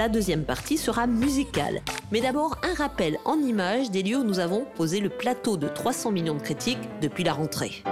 La deuxième partie sera musicale. Mais d'abord, un rappel en images des lieux où nous avons posé le plateau de 300 millions de critiques depuis la rentrée.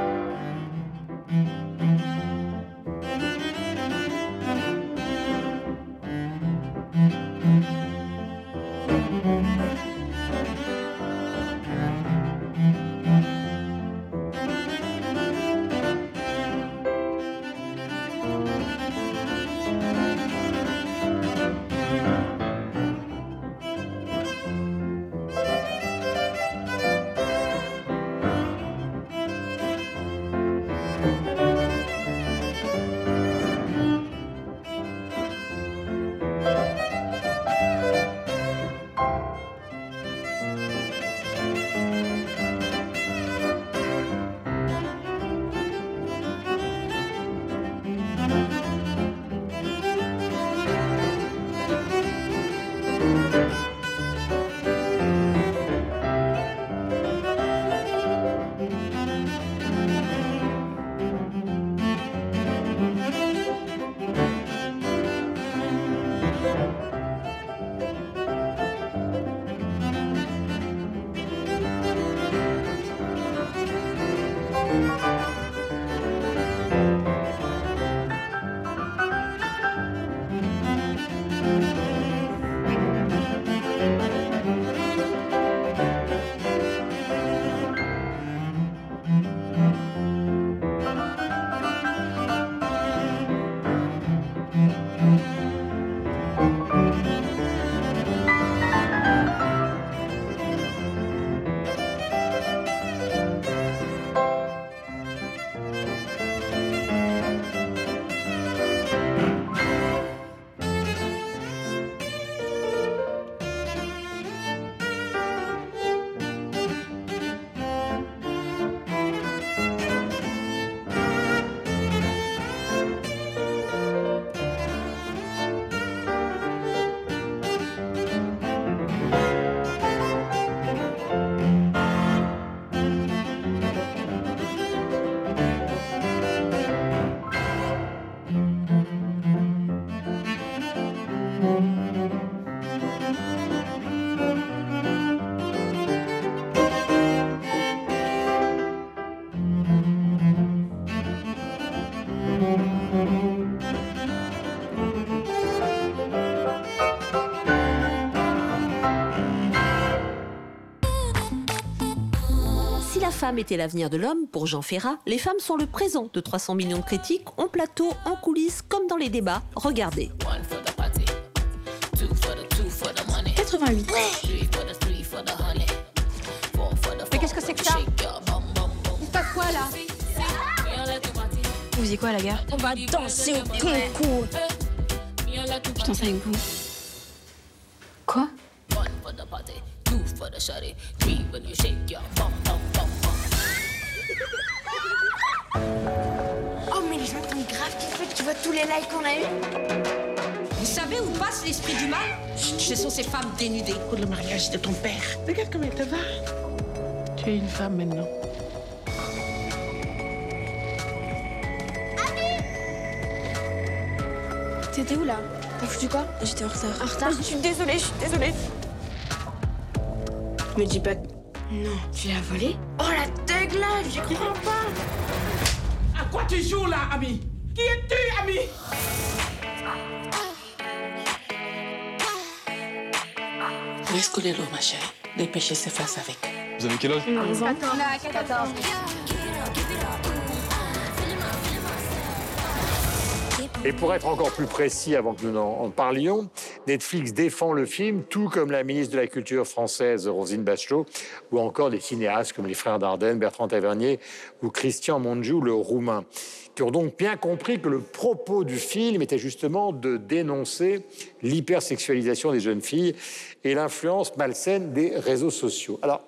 Femme était l'avenir de l'homme, pour Jean Ferrat, les femmes sont le présent de 300 millions de critiques, en plateau, en coulisses, comme dans les débats. Regardez. 88. Mais qu'est-ce que c'est que ça Il se passe quoi là Vous faisiez quoi la gare On va danser au concours. Je danse avec vous. Quoi Oh mais les gens sont grave kiffés, tu vois tous les likes qu'on a eu Vous savez où passe l'esprit du mal Ce sont ces femmes dénudées. Pour le mariage de ton père. Regarde comme elle te va. Tu es une femme maintenant. T'étais où là T'as foutu quoi J'étais en retard. En retard Je suis désolée, je suis désolée. Me dis pas. Non, tu l'as volé Oh la dégueulasse, j'y comprends pas. À quoi tu joues là, ami? Qui es-tu, ami? Laisse couler l'eau, ma chérie. Les péchés s'effacent avec. Vous avez quel âge? Et pour être encore plus précis, avant que nous en en parlions, Netflix défend le film, tout comme la ministre de la Culture française, Rosine Bachelot, ou encore des cinéastes comme les frères Dardenne, Bertrand Tavernier ou Christian Mongiu, le roumain, qui ont donc bien compris que le propos du film était justement de dénoncer l'hypersexualisation des jeunes filles et l'influence malsaine des réseaux sociaux. Alors,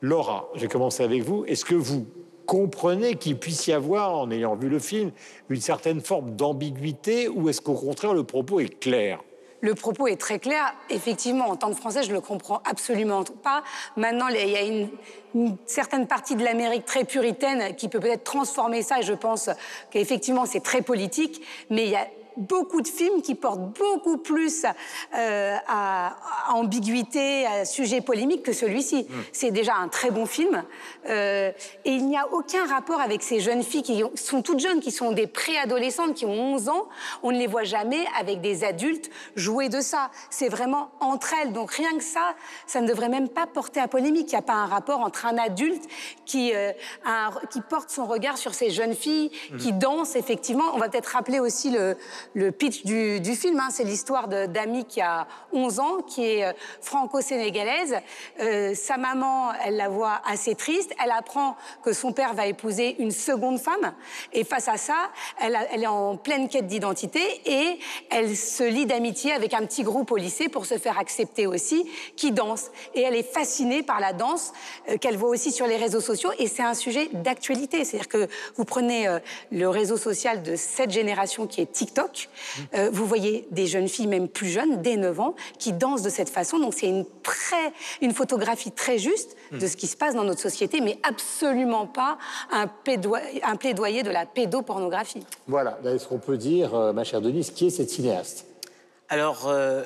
Laura, je vais commencer avec vous. Est-ce que vous comprenez qu'il puisse y avoir, en ayant vu le film, une certaine forme d'ambiguïté ou est-ce qu'au contraire le propos est clair? Le propos est très clair. Effectivement, en tant que Français, je le comprends absolument pas. Maintenant, il y a une, une certaine partie de l'Amérique très puritaine qui peut peut-être transformer ça. Et je pense qu'effectivement, c'est très politique. Mais il y a beaucoup de films qui portent beaucoup plus euh, à, à ambiguïté, à sujet polémique que celui-ci. Mm. C'est déjà un très bon film. Euh, et il n'y a aucun rapport avec ces jeunes filles qui ont- sont toutes jeunes, qui sont des préadolescentes, qui ont 11 ans. On ne les voit jamais avec des adultes jouer de ça. C'est vraiment entre elles. Donc rien que ça, ça ne devrait même pas porter à polémique. Il n'y a pas un rapport entre un adulte qui, euh, un- qui porte son regard sur ces jeunes filles, qui dansent effectivement. On va peut-être rappeler aussi le, le pitch du, film. hein. C'est l'histoire d'Ami qui a 11 ans, qui est euh, franco-sénégalaise. Euh, sa maman, elle la voit assez triste. Elle apprend que son père va épouser une seconde femme. Et face à ça, elle, est en pleine quête d'identité et elle se lie d'amitié avec un petit groupe au lycée pour se faire accepter aussi, qui danse. Et elle est fascinée par la danse euh, qu'elle voit aussi sur les réseaux sociaux. Et c'est un sujet d'actualité. C'est-à-dire que vous prenez le réseau social de cette génération qui est TikTok, euh, vous voyez des jeunes filles, même plus jeunes, dès 9 ans, qui dansent de cette façon. Donc c'est une, très, une photographie très juste de ce qui se passe dans notre société, mais absolument pas un, plaidoyer de la pédopornographie. Voilà, là, est-ce qu'on peut dire, euh, ma chère Denise, qui est cette cinéaste? Alors, euh,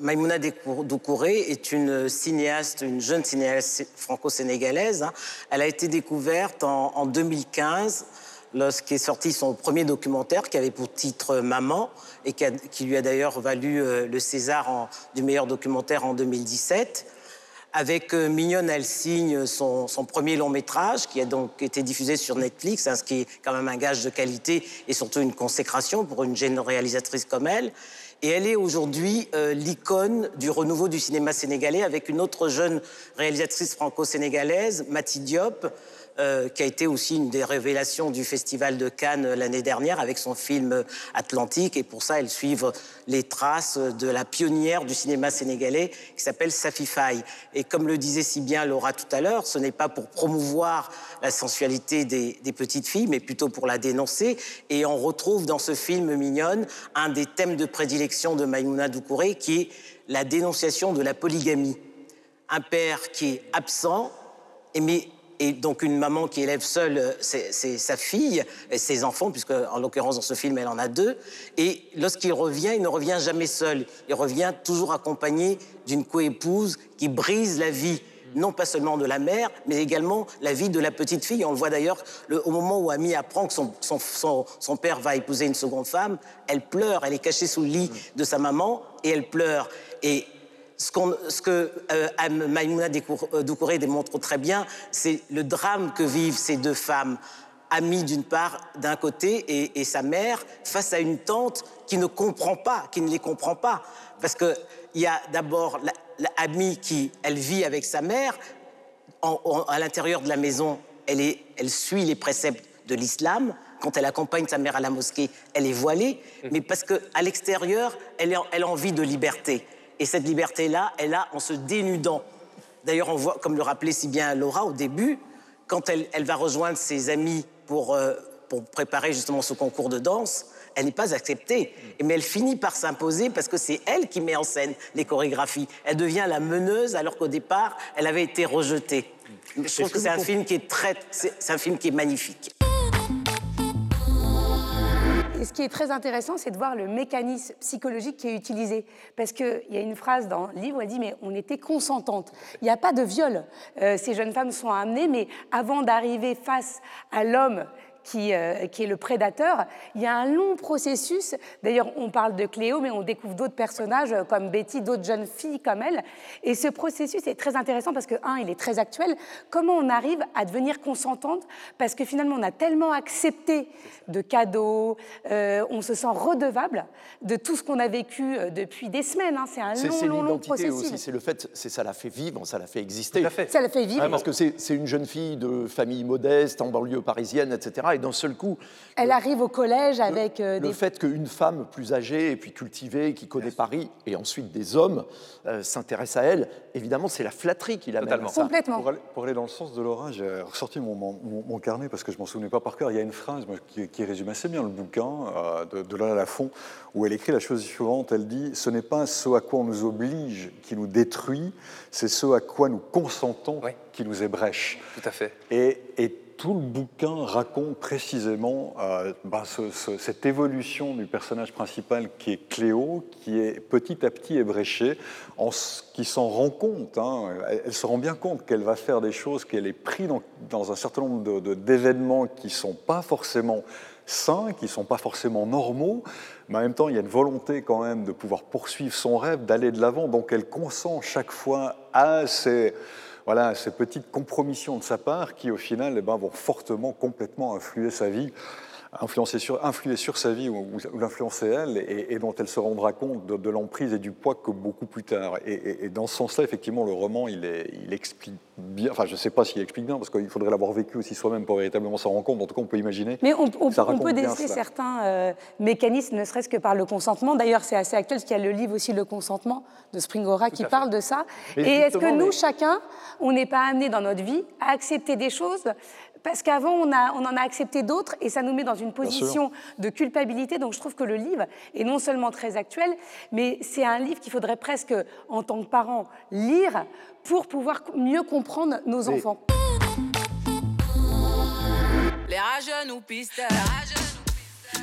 Maïmouna Dekour- Doucouré est une cinéaste, une jeune cinéaste franco-sénégalaise. hein. Elle a été découverte en, en 2015 lorsqu'est sorti son premier documentaire qui avait pour titre Maman et qui, lui a d'ailleurs valu euh, le César du meilleur documentaire en 2017. Avec euh, Mignonne, elle signe son, son premier long métrage qui a donc été diffusé sur Netflix, hein, ce qui est quand même un gage de qualité et surtout une consécration pour une jeune réalisatrice comme elle. Et elle est aujourd'hui euh, l'icône du renouveau du cinéma sénégalais avec une autre jeune réalisatrice franco-sénégalaise, Mati Diop, euh, qui a été aussi une des révélations du Festival de Cannes l'année dernière avec son film Atlantique. Et pour ça, elle suit les traces de la pionnière du cinéma sénégalais qui s'appelle Safi Faye. Et comme le disait si bien Laura tout à l'heure, ce n'est pas pour promouvoir la sensualité des, petites filles, mais plutôt pour la dénoncer. Et on retrouve dans ce film Mignonne un des thèmes de prédilection de Maïmouna Doucouré qui est la dénonciation de la polygamie. Un père qui est absent, mais et donc une maman qui élève seule euh, sa fille et ses enfants, puisque en l'occurrence dans ce film elle en a deux. Et lorsqu'il revient, il ne revient jamais seul. Il revient toujours accompagné d'une coépouse qui brise la vie non pas seulement de la mère, mais également la vie de la petite fille. On le voit d'ailleurs le- au moment où Ami apprend que son- son père va épouser une seconde femme, elle pleure, elle est cachée sous le lit de sa maman et elle pleure. Et ce, que euh, Maïmouna euh, Doucouré démontre très bien, c'est le drame que vivent ces deux femmes. Amie d'une part, d'un côté, et, et sa mère, face à une tante qui ne comprend pas, qui ne les comprend pas. Parce qu'il y a d'abord la, la Amie qui, elle vit avec sa mère, en- en- à l'intérieur de la maison, elle, est, elle suit les préceptes de l'islam. Quand elle accompagne sa mère à la mosquée, elle est voilée, mais parce qu'à l'extérieur, elle a envie de liberté. Et cette liberté-là, elle a en se dénudant. D'ailleurs, on voit, comme le rappelait si bien Laura au début, quand elle, elle va rejoindre ses amis pour, euh, pour préparer justement ce concours de danse, elle n'est pas acceptée. Mais elle finit par s'imposer parce que c'est elle qui met en scène les chorégraphies. Elle devient la meneuse alors qu'au départ, elle avait été rejetée. Je trouve que c'est un film qui est très, c'est un film qui est magnifique. Ce qui est très intéressant, c'est de voir le mécanisme psychologique qui est utilisé. Parce qu'il y a une phrase dans le livre, elle dit, mais on était consentantes. Il n'y a pas de viol. Euh, ces jeunes femmes sont amenées, mais avant d'arriver face à l'homme qui, euh, qui est le prédateur, il y a un long processus. D'ailleurs, on parle de Cléo, mais on découvre d'autres personnages euh, comme Betty, d'autres jeunes filles comme elle. Et ce processus est très intéressant parce que, un, il est très actuel. Comment on arrive à devenir consentante? Parce que finalement, on a tellement accepté de cadeaux, euh, on se sent redevable de tout ce qu'on a vécu depuis des semaines. hein. C'est un long, c'est long, long l'identité processus. aussi, c'est le fait, c'est ça la fait vivre, ça la fait exister. Fait. Ça la fait vivre. Ouais, parce que c'est c'est une jeune fille de famille modeste, en banlieue parisienne, etc. Et d'un seul coup, Elle arrive au collège avec euh, le des fait qu'une femme plus âgée et puis cultivée, qui connaît Paris, et ensuite des hommes, euh, s'intéressent à elle, évidemment, c'est la flatterie qui l'amène à Totalement. ça. complètement. Pour aller, pour aller dans le sens de Laura, j'ai ressorti mon, mon- mon- mon carnet parce que je m'en souvenais pas par cœur. Il y a une phrase moi, qui, qui résume assez bien le bouquin euh, de, de Lola Lafont où elle écrit la chose suivante. Elle dit Ce n'est pas ce à quoi on nous oblige qui nous détruit, c'est ce à quoi nous consentons Oui. qui nous ébrèche. Tout à fait. Et, et tout le bouquin raconte précisément euh, ce- cette évolution du personnage principal qui est Cléo, qui est petit à petit ébréchée, qui s'en rend compte. hein. elle, se rend bien compte qu'elle va faire des choses, qu'elle est prise dans, un certain nombre d'événements qui ne sont pas forcément sains, qui ne sont pas forcément normaux, mais en même temps, il y a une volonté quand même de pouvoir poursuivre son rêve, d'aller de l'avant. Donc elle consent chaque fois à ces, voilà, ces petites compromissions de sa part qui, au final, eh ben, vont fortement, complètement influer sa vie, influencer sur, influer sur sa vie ou, ou l'influencer elle, et, et dont elle se rendra compte de, de l'emprise et du poids que beaucoup plus tard. Et, et- et dans ce sens-là, effectivement, le roman, il, est, il explique bien, enfin, je ne sais pas s'il explique bien, parce qu'il faudrait l'avoir vécu aussi soi-même pour véritablement s'en rendre compte. En tout cas, on peut imaginer. Mais on, on- que ça on raconte peut déceler certains euh, mécanismes, ne serait-ce que par le consentement. D'ailleurs, c'est assez actuel, parce qu'il y a le livre aussi Le consentement de Springora qui parle de ça. Mais Et est-ce que nous, mais- chacun, on n'est pas amené dans notre vie à accepter des choses parce qu'avant, on, a- on en a accepté d'autres et ça nous met dans une position de culpabilité. Donc, je trouve que le livre est non seulement très actuel, mais c'est un livre qu'il faudrait presque, en tant que parent, lire pour pouvoir mieux comprendre nos enfants. Les rageux nous pistent,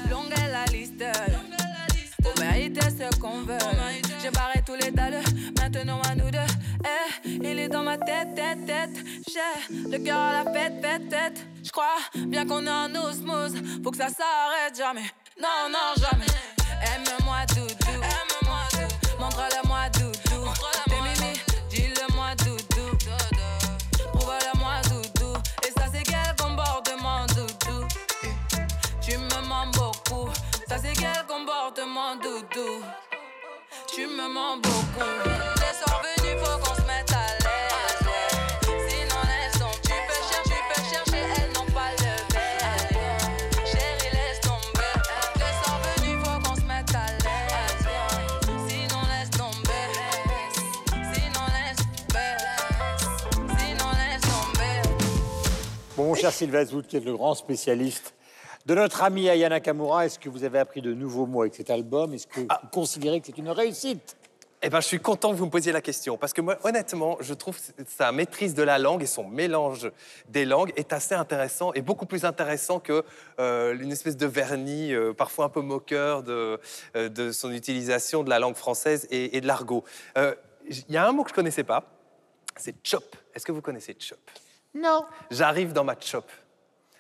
longue est la liste. Pour mériter ce qu'on veut, j'ai barré tous les dalles, maintenant à nous deux. Eh, il est dans ma tête, tête, tête. J'ai le cœur à la fête, fête, tête. J'crois bien qu'on est en osmose, faut que ça s'arrête jamais. Non, non, jamais. Aime-moi, doudou. Aime-moi, doudou. Montre-le-moi, doudou. T'es mimi, dis-le-moi, doudou. Prouve-le-moi, doudou. Et ça, c'est quel comportement, doudou? Tu me mens beaucoup. Ça, c'est quel comportement, doudou. Tu me mens beaucoup. Les soirs venus, faut qu'on se mette à l'aise. Sinon, elles sont. Tu peux chercher, tu peux chercher, elles n'ont pas le verre. Chérie, laisse tomber. Les soirs venus, faut qu'on se mette à l'aise. Sinon, laisse tomber. Sinon, laisse tomber. Sinon, laisse tomber. Bon, mon cher Sylvestre, vous qui êtes le grand spécialiste de notre ami Ayana Kamura, est-ce que vous avez appris de nouveaux mots avec cet album? Est-ce que vous considérez que c'est une réussite? Eh ben, je suis content que vous me posiez la question parce que moi, honnêtement, je trouve sa maîtrise de la langue et son mélange des langues est assez intéressant et beaucoup plus intéressant que euh, une espèce de vernis euh, parfois un peu moqueur de, euh, de son utilisation de la langue française et, et de l'argot. Euh, Il y a un mot que je connaissais pas, c'est chop. Est-ce que vous connaissez chop? Non. J'arrive dans ma chop.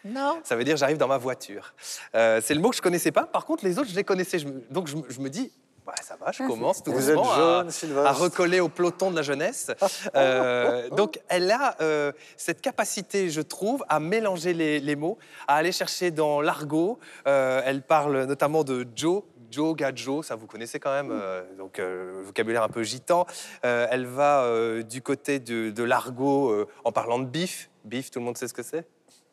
Non. Ça veut dire j'arrive dans ma voiture. Euh, c'est le mot que je connaissais pas. Par contre, les autres, je les connaissais. Je me- donc, je, me- je me dis, ouais, ça va, je commence tout Vous doucement êtes à, à recoller au peloton de la jeunesse. Euh, donc, elle a euh, cette capacité, je trouve, à mélanger les, les mots, à aller chercher dans l'argot. Euh, elle parle notamment de Joe. Joe, Gadjo, ça vous connaissez quand même, euh, donc euh, vocabulaire un peu gitan. Euh, elle va euh, du côté de, de l'argot euh, en parlant de bif. Bif, tout le monde sait ce que c'est?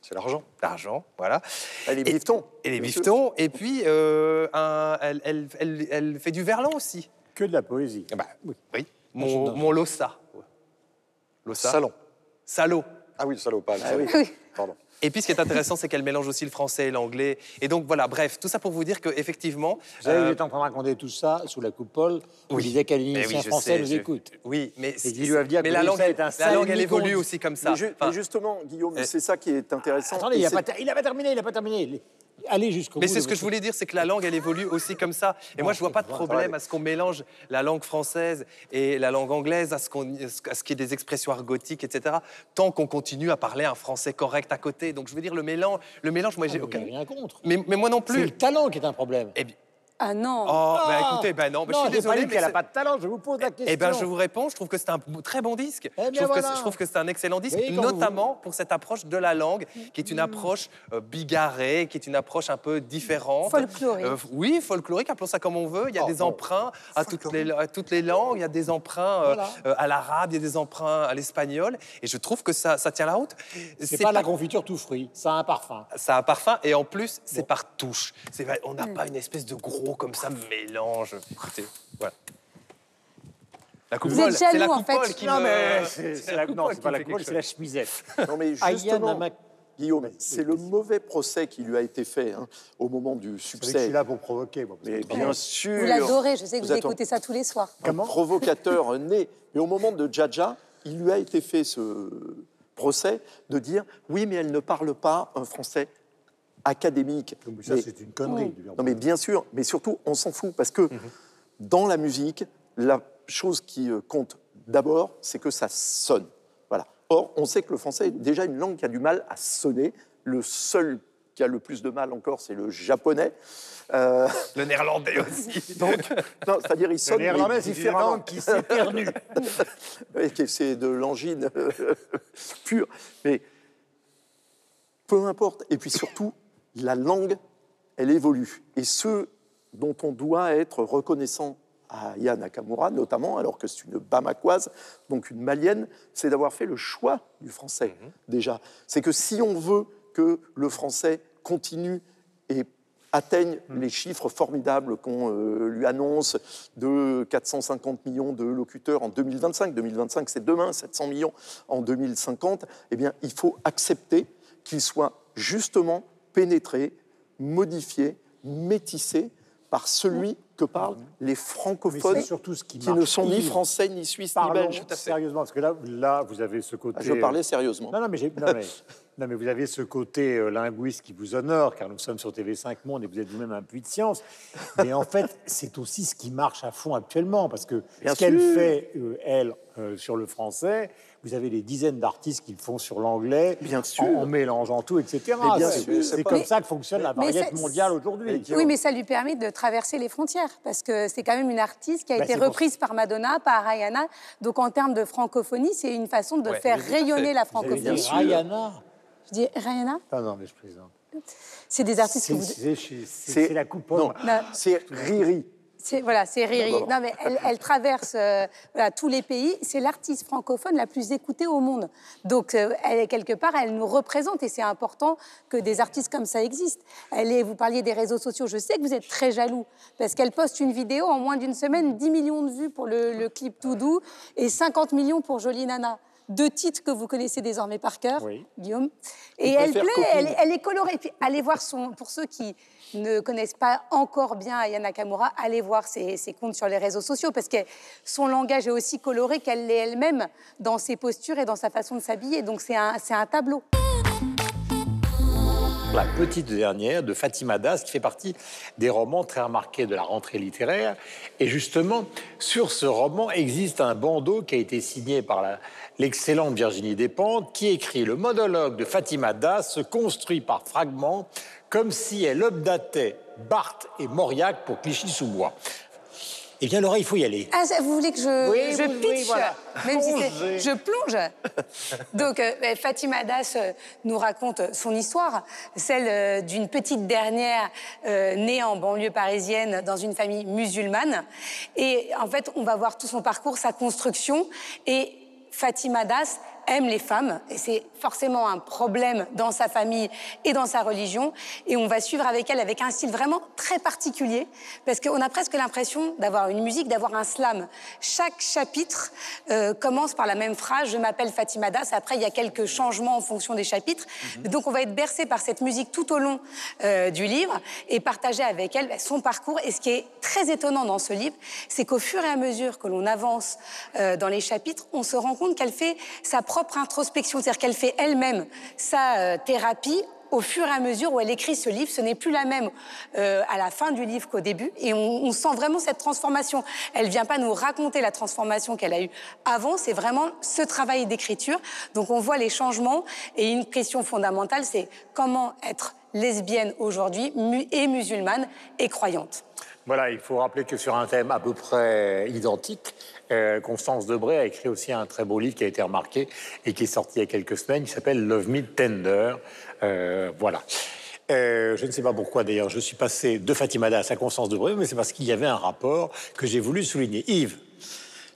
C'est l'argent. L'argent, voilà. Elle est Et- bifton. Et les bien sûr. biftons. Et puis, euh, un- elle, elle- elle- elle fait du verlan aussi. Que de la poésie. Ah bah, oui. Mon, mon Lossa. Lossa. Salon. Salaud. Ah oui, salopal. Ah oui. Pardon. Et puis, ce qui est intéressant, c'est qu'elle mélange aussi le français et l'anglais. Et donc, voilà, bref, tout ça pour vous dire qu'effectivement. Vous savez, vous êtes en train de raconter tout ça sous la coupole. Vous Oui. disait qu'un oui, français sais, nous je- écoute. Oui, mais, Et qu'ils doivent dire mais la langue, est un la langue, elle évolue aussi comme ça. Mais, ju- Enfin, mais justement, Guillaume, Euh, c'est ça qui est intéressant. Attendez, il n'a ter- pas terminé, il n'a pas terminé. Allez jusqu'au Mais c'est ce que je voulais dire, c'est que la langue, elle évolue aussi comme ça. Et moi, je vois pas de problème à ce qu'on mélange la langue française et la langue anglaise, à ce qu'on, à ce qu'il y ait des expressions argotiques, etc. Tant qu'on continue à parler un français correct à côté. Donc, je veux dire, le mélange, le mélange, moi, j'ai Ah, aucun. rien contre. Mais, mais moi non C'est le plus. talent qui est un problème. Eh bien, Ah non oh, bah, Ah écoutez, ben non, bah, non, je suis désolé, mais qu'elle n'a c'est- pas de talent, je vous pose la question. Eh ben, je vous réponds, je trouve que c'est un très bon disque. Eh bien, je, trouve que voilà. c'est- je trouve que c'est un excellent disque, Oui, quand vous- notamment pour cette approche de la langue, qui est une approche euh, bigarrée, qui est une approche un peu différente. Folklorique. Euh, oui, folklorique, appelons ça comme on veut. Il y a Oh, des bon. emprunts à toutes, les, à toutes les langues, il y a des emprunts euh, Voilà. euh, à l'arabe, il y a des emprunts à l'espagnol, et je trouve que ça, ça tient la route. C'est pas, la confiture tout fruit, ça a un parfum. Ça a un parfum et en plus, c'est par touche. C'est on n'a Mm. pas une espèce de gros comme ça mélange. Écoutez, voilà. La Vous coupole, êtes c'est la jaloux, en fait. qui Non, me- mais c'est la, non, coupole c'est qui pas me la fait coupole, quelque c'est la chemisette. Non, mais Ayana justement, Guillaume, c'est le mauvais procès qui lui a été fait hein, au moment du Vous que je succès. suis là pour provoquer. moi, Mais bien sûr. Vous l'adorez, je sais que vous, écoutez ça tous les soirs. un provocateur né. Mais au moment de Jaja, il lui a été fait ce procès de dire oui, mais elle ne parle pas un français académique. ça, Mais- c'est une connerie. Non, mais bien sûr, mais surtout, on s'en fout parce que dans la musique, la chose qui euh, compte d'abord, c'est que ça sonne. Voilà. Or, on sait que le français est déjà une langue qui a du mal à sonner. Le seul qui a le plus de mal encore, c'est le japonais. Euh, Le néerlandais aussi. donc, non, c'est-à-dire il sonne mais néerlandais, c'est une différemment. langue qui s'éternue. Oui, c'est de l'angine pure. Mais peu importe. Et puis surtout, la langue, elle évolue. Et ce dont on doit être reconnaissant à Aya Nakamura, notamment, alors que c'est une Bamakoise, donc une Malienne, c'est d'avoir fait le choix du français, déjà. C'est que si on veut que le français continue et atteigne les chiffres formidables qu'on euh, lui annonce de 450 millions de locuteurs en 2025. 2025, c'est demain, 700 millions en 2050. Eh bien, il faut accepter qu'il soit justement pénétré, modifié, métissé par celui que parlent les francophones surtout ce qui ne sont ni français, ni suisses, ni belges. sérieusement, parce que là, là, vous avez ce côté. Ah, je parlais sérieusement. Non, non, mais, non, mais, non, mais vous avez ce côté euh, linguiste qui vous honore, car nous sommes sur TV5 Monde et vous êtes vous-même un puits de science. Mais en fait, c'est aussi ce qui marche à fond actuellement, parce que Bien ce qu'elle fait, euh, elle, euh, sur le français, vous avez des dizaines d'artistes qui le font sur l'anglais, Bien sûr. en, en mélangeant tout, etc. C'est- comme ça que fonctionne la variété mondiale aujourd'hui. Oui, mais ça lui permet de traverser les frontières, parce que c'est quand même une artiste qui a Bah, été reprise par Madonna, par Rihanna. Donc en termes de francophonie, c'est une façon de Ouais, faire rayonner la francophonie. dit Rihanna Je dis Rihanna Ah non, mais je plaisante. C'est des artistes que C'est vous... c'est- la coupe Non, Non. c'est Riri. C'est voilà, c'est Riri. Non, mais elle, elle traverse euh, voilà, tous les pays. C'est l'artiste francophone la plus écoutée au monde. Donc, euh, elle est quelque part, elle nous représente et c'est important que des artistes comme ça existent. Elle est, vous parliez des réseaux sociaux. Je sais que vous êtes très jaloux parce qu'elle poste une vidéo en moins d'une semaine, 10 millions de vues pour le, le clip Tout doux et 50 millions pour Jolie Nana. Deux titres que vous connaissez désormais par cœur, Oui. Guillaume. Et elle préfère plaît, elle, copine. elle est colorée. Puis allez voir son. Pour ceux qui ne connaissent pas encore bien Aya Nakamura, allez voir ses, ses comptes sur les réseaux sociaux parce que son langage est aussi coloré qu'elle l'est elle-même dans ses postures et dans sa façon de s'habiller. Donc c'est un, c'est un tableau. La petite dernière de Fatima Das, qui fait partie des romans très remarqués de la rentrée littéraire. Et justement, sur ce roman existe un bandeau qui a été signé par l'excellente Virginie Despentes, qui écrit Le monologue de Fatima Das se construit par fragments, comme si elle updatait Barthes et Mauriac pour Clichy-sous-Bois. Eh bien, Laura, il faut y aller. Ah, vous voulez que je, Oui, je oui, oui, pitch voilà. Même si c'est- Plongez. je plonge. Donc, euh, euh, Fatima Das euh, nous raconte son histoire, celle euh, d'une petite dernière euh, née en banlieue parisienne dans une famille musulmane. Et en fait, on va voir tout son parcours, sa construction. Et Fatima Das aime les femmes, et c'est forcément un problème dans sa famille et dans sa religion. Et on va suivre avec elle avec un style vraiment très particulier, parce qu'on a presque l'impression d'avoir une musique, d'avoir un slam. Chaque chapitre euh, commence par la même phrase, je m'appelle Fatima Das. Après, il y a quelques changements en fonction des chapitres. Donc, on va être bercé par cette musique tout au long euh, du livre et partager avec elle bah, son parcours. Et ce qui est très étonnant dans ce livre, c'est qu'au fur et à mesure que l'on avance euh, dans les chapitres, on se rend compte qu'elle fait sa propre introspection, c'est-à-dire qu'elle fait elle-même sa euh, thérapie au fur et à mesure où elle écrit ce livre, ce n'est plus la même euh, à la fin du livre qu'au début, et on, sent vraiment cette transformation. Elle vient pas nous raconter la transformation qu'elle a eue avant, c'est vraiment ce travail d'écriture. Donc on voit les changements, et une question fondamentale, c'est comment être lesbienne aujourd'hui et musulmane et croyante. Voilà, il faut rappeler que sur un thème à peu près identique, euh, Constance Debré a écrit aussi un très beau livre qui a été remarqué et qui est sorti il y a quelques semaines, qui s'appelle Love Me Tender. Euh, voilà. Euh, je ne sais pas pourquoi d'ailleurs je suis passé de Fatima Das à Constance Debré, mais c'est parce qu'il y avait un rapport que j'ai voulu souligner. Yves,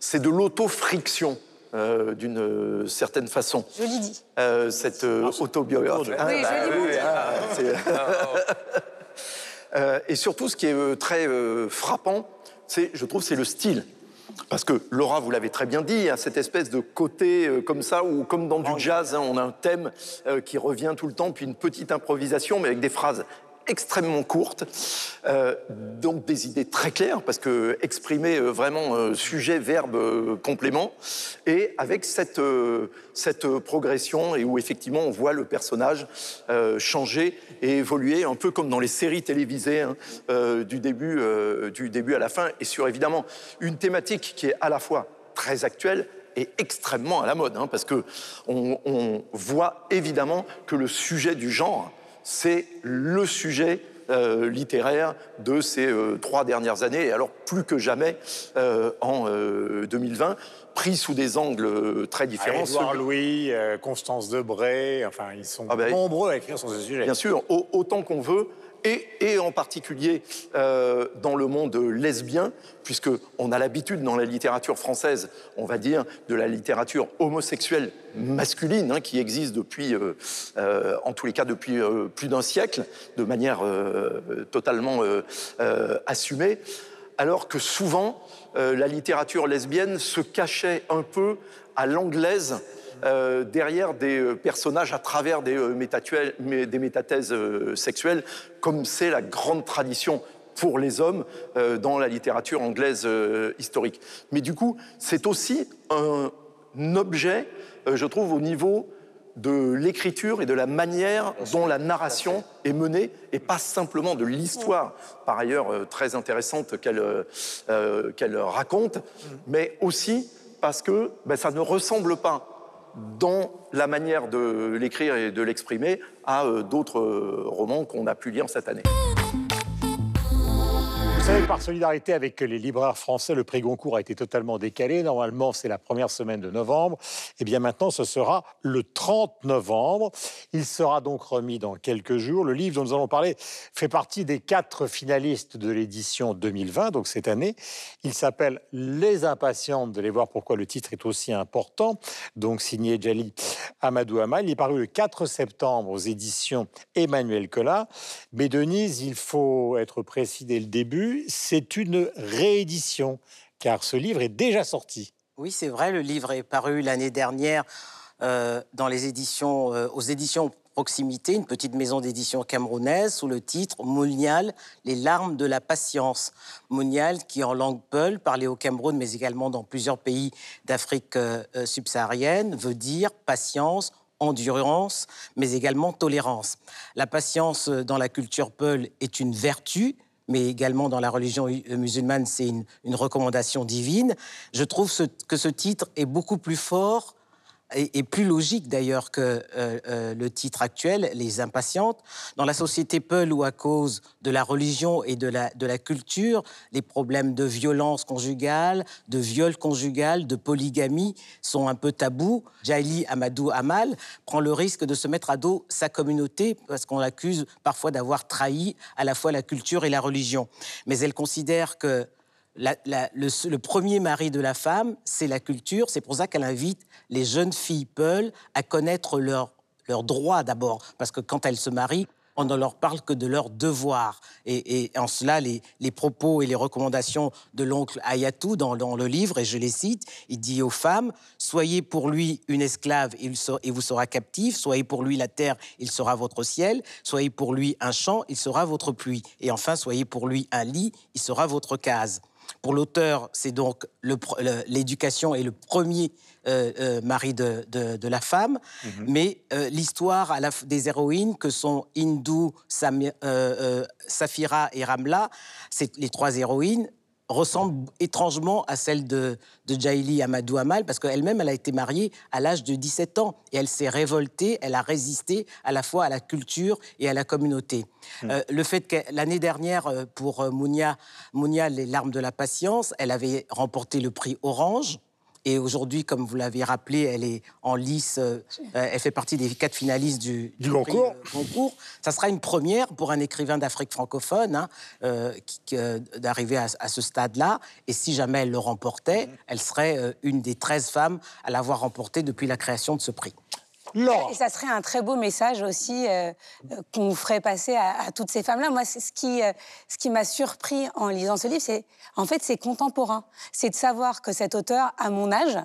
C'est de l'auto-friction. euh, d'une euh, certaine façon. Je l'ai dit. Euh, cette euh, autobiographie. Ah, Oui, bah, ah, Euh, et surtout, ce qui est euh, très euh, frappant, c'est, je trouve, c'est le style. Parce que Laura, vous l'avez très bien dit, cette espèce de côté euh, comme ça, ou comme dans du jazz, hein, on a un thème euh, qui revient tout le temps, puis une petite improvisation, mais avec des phrases extrêmement courtes, euh, donc des idées très claires, parce que exprimer euh, vraiment euh, sujet, verbe, complément, et avec cette, cette progression, et où effectivement on voit le personnage changer et évoluer, un peu comme dans les séries télévisées, hein, du, début, du début à la fin, et sur évidemment une thématique qui est à la fois très actuelle, et extrêmement à la mode, hein, parce que on, on voit évidemment que le sujet du genre, c'est le sujet euh, littéraire de ces euh, trois dernières années, et alors plus que jamais euh, en euh, 2020, pris sous des angles très différents. Édouard Celui- Louis, Constance Debré, enfin, ils sont Ah ben, nombreux à écrire sur ce sujet. Bien sûr, au- autant qu'on veut, et, en particulier euh, dans le monde lesbien, puisque on a l'habitude dans la littérature française, on va dire, de la littérature homosexuelle masculine, hein, qui existe depuis, euh, euh, en tous les cas depuis plus d'un siècle, de manière totalement assumée, alors que souvent la littérature lesbienne se cachait un peu à l'anglaise euh, derrière des euh, personnages à travers des, euh, des métathèses sexuelles, comme c'est la grande tradition pour les hommes euh, dans la littérature anglaise euh, historique. Mais du coup, c'est aussi un objet, euh, je trouve, au niveau de l'écriture et de la manière dont la narration est menée, et pas simplement de l'histoire, par ailleurs très intéressante qu'elle raconte, mais aussi parce que ben, ça ne ressemble pas dans la manière de l'écrire et de l'exprimer à euh, d'autres euh, romans qu'on a pu lire cette année. Par solidarité avec les libraires français, le prix Goncourt a été totalement décalé. Normalement, c'est la première semaine de novembre. Et bien maintenant, ce sera le 30 novembre. Il sera donc remis dans quelques jours. Le livre dont nous allons parler fait partie des quatre finalistes de l'édition 2020, donc cette année. Il s'appelle Les Impatientes. Vous allez voir pourquoi le titre est aussi important. Donc signé Djali Amadou Amal. Il est paru le 4 septembre aux éditions Emmanuel Collat. Mais Denise, il faut être précis dès le début, c'est une réédition, car ce livre est déjà sorti. Oui, c'est vrai, le livre est paru l'année dernière euh, dans les éditions, euh, aux éditions Proximité, une petite maison d'édition camerounaise, sous le titre Mounial, les larmes de la patience. Mounial, qui en langue peul, parlé au Cameroun, mais également dans plusieurs pays d'Afrique euh, subsaharienne, veut dire patience, endurance, mais également tolérance. La patience dans la culture peul est une vertu, mais également dans la religion euh, musulmane, c'est une, recommandation divine. Je trouve que ce titre est beaucoup plus fort et, plus logique d'ailleurs que euh, euh, le titre actuel, Les Impatientes. Dans la société Peul, où à cause de la religion et de la, de la culture, les problèmes de violence conjugale, de viol conjugal, de polygamie sont un peu tabous, Jaili Amadou Amal prend le risque de se mettre à dos sa communauté parce qu'on l'accuse parfois d'avoir trahi à la fois la culture et la religion. Mais elle considère que le, premier mari de la femme, c'est la culture. C'est pour ça qu'elle invite les jeunes filles Peul à connaître leurs droits d'abord. Parce que quand elles se marient, on ne leur parle que de leurs devoirs. Et, en cela, les, propos et les recommandations de l'oncle Ayatou dans, le livre, et je les cite, il dit aux femmes, soyez pour lui une esclave et, il vous sera captive, soyez pour lui la terre, il sera votre ciel, soyez pour lui un champ, il sera votre pluie. Et enfin, soyez pour lui un lit, il sera votre case. Pour l'auteur, c'est donc l'éducation est le premier euh, euh, mari de, de- de la femme, mais euh, l'histoire des héroïnes que sont Hindou, Safira et Ramla, c'est les trois héroïnes ressemblent étrangement à celle de, de Jaili Amadou Amal, parce qu'elle-même, elle a été mariée à l'âge de 17 ans, et elle s'est révoltée, elle a résisté à la fois à la culture et à la communauté. Euh, le fait que l'année dernière, euh, pour euh, Mounia, Mounia, Les larmes de la patience, elle avait remporté le prix Orange. Et aujourd'hui, comme vous l'avez rappelé, elle est en lice, euh, elle fait partie des quatre finalistes du, Du prix, concours. euh, concours. Ça sera une première pour un écrivain d'Afrique francophone hein, euh, d'arriver à, à ce stade-là. Et si jamais elle le remportait, elle serait une des 13 femmes à l'avoir remporté depuis la création de ce prix. Laura. Et ça serait un très beau message aussi euh, euh, qu'on ferait passer à, à toutes ces femmes-là. Moi, ce qui, euh, ce qui m'a surpris en lisant ce livre, c'est en fait c'est contemporain. C'est de savoir que cet auteur a mon âge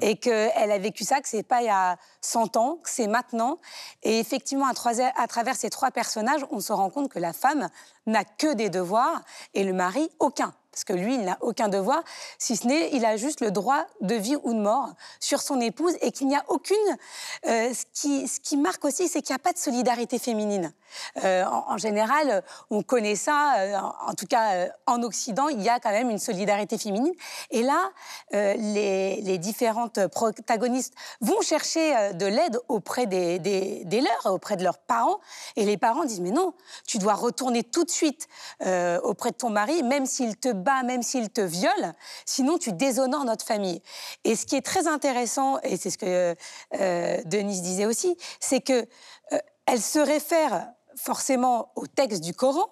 et qu'elle a vécu ça, que c'est pas il y a 100 ans, que c'est maintenant. Et effectivement, à, trois- à travers ces trois personnages, on se rend compte que la femme n'a que des devoirs et le mari aucun. Parce que lui, il n'a aucun devoir, si ce n'est, il a juste le droit de vie ou de mort sur son épouse et qu'il n'y a aucune. euh, ce, qui, ce qui marque aussi, c'est qu'il n'y a pas de solidarité féminine. Euh, en, général, on connaît ça, euh, en, tout cas en Occident, il y a quand même une solidarité féminine. Et là, les, les différentes protagonistes vont chercher de l'aide auprès des, des, des leurs, auprès de leurs parents. Et les parents disent Mais non, tu dois retourner tout de suite auprès de ton mari, même s'il te bat, même s'il te viole, sinon tu déshonores notre famille. Et ce qui est très intéressant, et c'est ce que euh, Denise disait aussi, c'est que euh, elle se réfère forcément au texte du Coran.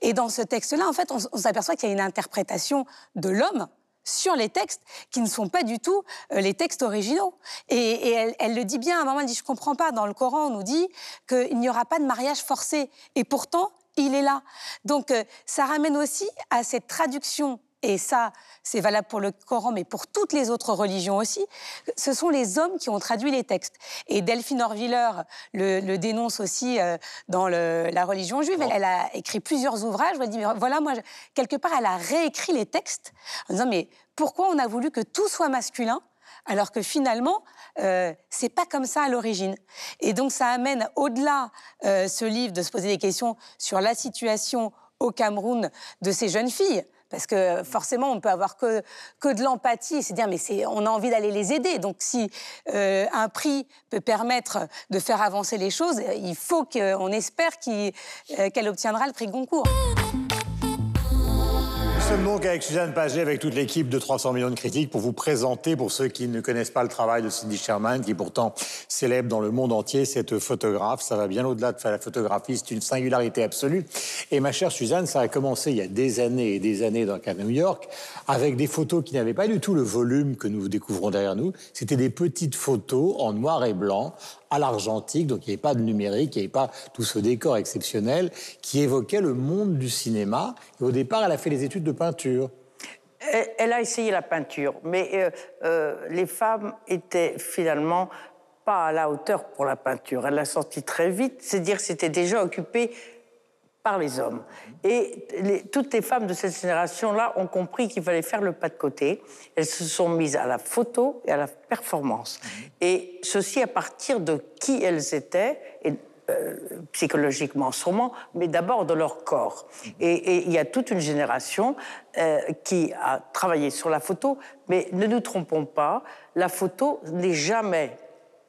Et dans ce texte-là, en fait, on, s'aperçoit qu'il y a une interprétation de l'homme sur les textes qui ne sont pas du tout euh, les textes originaux. Et, elle le dit bien à un moment, elle dit, je comprends pas, dans le Coran, on nous dit qu'il n'y aura pas de mariage forcé. Et pourtant, il est là. Donc, euh, ça ramène aussi à cette traduction et ça, c'est valable pour le Coran, mais pour toutes les autres religions aussi, ce sont les hommes qui ont traduit les textes. Et Delphine Orviller le, dénonce aussi euh, dans la religion juive. Elle, a écrit plusieurs ouvrages elle dit, voilà, moi, quelque part, elle a réécrit les textes en disant, mais pourquoi on a voulu que tout soit masculin alors que finalement, euh, c'est pas comme ça à l'origine. Et donc, ça amène au-delà euh, ce livre de se poser des questions sur la situation au Cameroun de ces jeunes filles. Parce que forcément, on peut avoir que, que de l'empathie se dire, mais c'est, on a envie d'aller les aider. Donc, si euh, un prix peut permettre de faire avancer les choses, il faut qu'on espère qu'elle obtiendra le prix Goncourt. Sommes donc avec Suzanne Paget, avec toute l'équipe de 300 millions de critiques, pour vous présenter, pour ceux qui ne connaissent pas le travail de Cindy Sherman, qui est pourtant célèbre dans le monde entier, cette photographe. Ça va bien au-delà de faire la photographie, c'est une singularité absolue. Et ma chère Suzanne, ça a commencé il y a des années et des années donc à New York, avec des photos qui n'avaient pas du tout le volume que nous découvrons derrière nous. C'était des petites photos en noir et blanc, à l'argentique, donc il n'y avait pas de numérique, il n'y avait pas tout ce décor exceptionnel qui évoquait le monde du cinéma. Au départ, elle a fait des études de Elle, a essayé la peinture, mais euh, euh, les femmes étaient finalement pas à la hauteur pour la peinture. Elle l'a senti très vite, c'est-à-dire c'était déjà occupé par les hommes. Et toutes les femmes de cette génération-là ont compris qu'il fallait faire le pas de côté. Elles se sont mises à la photo et à la performance. Et ceci à partir de qui elles étaient, et, euh, psychologiquement sûrement, mais d'abord de leur corps. Et et il y a toute une génération euh, qui a travaillé sur la photo, mais ne nous trompons pas, la photo n'est jamais,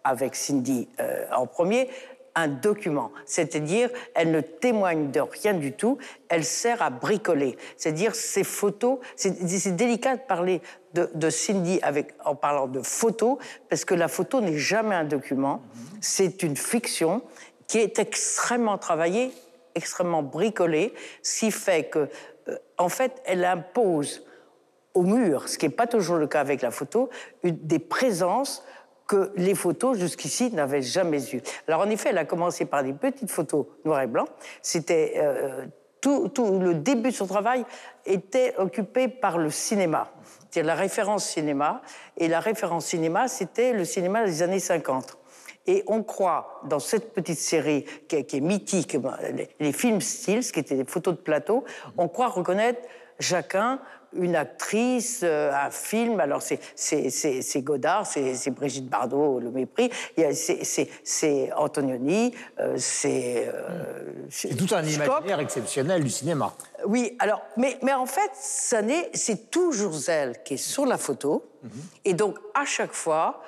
avec Cindy euh, en premier, un document. C'est-à-dire, elle ne témoigne de rien du tout, elle sert à bricoler. C'est-à-dire, ces photos, c'est délicat de parler de, de Cindy avec, en parlant de photos, parce que la photo n'est jamais un document, c'est une fiction qui est extrêmement travaillée, extrêmement bricolée, ce qui fait que, euh, en fait, elle impose au mur, ce qui n'est pas toujours le cas avec la photo, des présences que les photos jusqu'ici n'avaient jamais eues. Alors en effet, elle a commencé par des petites photos noir et blanc. C'était euh, tout, tout le début de son travail était occupé par le cinéma, c'est-à-dire la référence cinéma. Et la référence cinéma, c'était le cinéma des années 50. Et on croit, dans cette petite série qui est, qui est mythique, les, les films Stills, qui étaient des photos de plateau, on croit reconnaître chacun une actrice, euh, un film. Alors, c'est- Godard, c'est Brigitte Bardot, Le Mépris, c'est- Antonioni, euh, c'est... euh, C'est tout un imaginaire exceptionnel du cinéma. Oui, alors, mais, mais en fait, ça c'est toujours elle qui est sur la photo. Et donc, à chaque fois,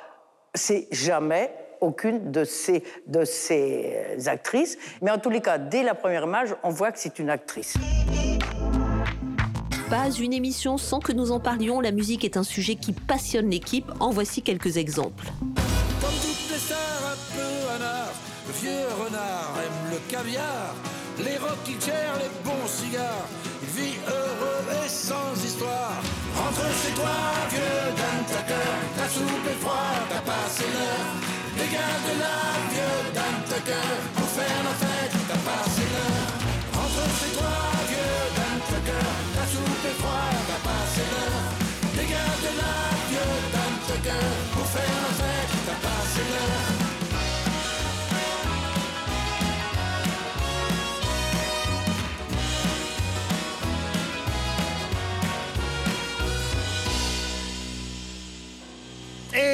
c'est jamais aucune de ces, de ces euh, actrices. Mais en tous les cas, dès la première image, on voit que c'est une actrice. Pas une émission sans que nous en parlions, la musique est un sujet qui passionne l'équipe. En voici quelques exemples. Comme toutes les stars un peu anard, le vieux renard aime le caviar, les rocking chairs, les bons cigares. Il vit heureux et sans histoire. Rentre chez toi, vieux, donne ta cœur, ta soupe est froide, t'as passé l'heure. Dégage de la vieux dame cœur pour faire l'enfer.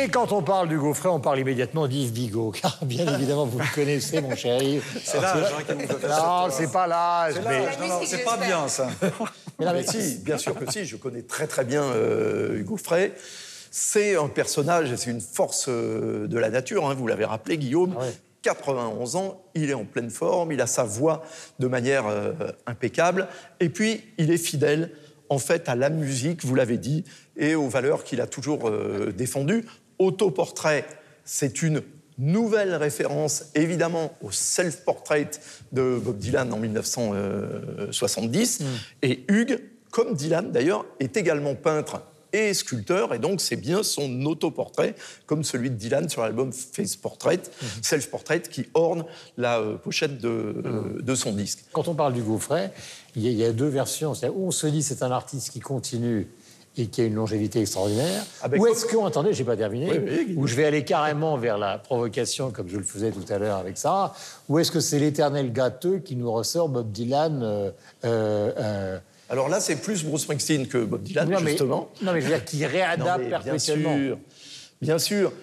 Et quand on parle du Gaufret, on parle immédiatement d'Yves Bigot, car bien évidemment, vous le connaissez, mon cher Yves. C'est l'âge, hein, qui nous a fait Non, c'est pas l'âge. C'est mais- l'âge, non, non, c'est pas bien, ça. Mais non, mais si, bien sûr que si, je connais très très bien euh, Hugo Frey. C'est un personnage, et c'est une force euh, de la nature, hein, vous l'avez rappelé Guillaume. 91 ans, il est en pleine forme, il a sa voix de manière euh, impeccable, et puis il est fidèle en fait à la musique, vous l'avez dit, et aux valeurs qu'il a toujours euh, défendues. Autoportrait, c'est une nouvelle référence évidemment au self-portrait de Bob Dylan en 1970. Et Hugues, comme Dylan d'ailleurs, est également peintre et sculpteur, et donc c'est bien son autoportrait, comme celui de Dylan sur l'album Face Portrait, Self-Portrait, qui orne la euh, pochette de, euh, de son disque. Quand on parle du Gaufret, il y, a- il y a deux versions. Où on se dit c'est un artiste qui continue et qui a une longévité extraordinaire. ben, ou est-ce qu'on, attendez, j'ai pas terminé, Oui, où je vais aller carrément vers la provocation, comme je le faisais tout à l'heure avec Sarah, ou est-ce que c'est l'éternel gâteux qui nous ressort Bob Dylan euh, euh, euh, Alors là, c'est plus Bruce Springsteen que Bob Dylan, Non, mais- justement. non, mais je veux dire, qui réadapte mais bien perpétuellement. sûr, bien sûr.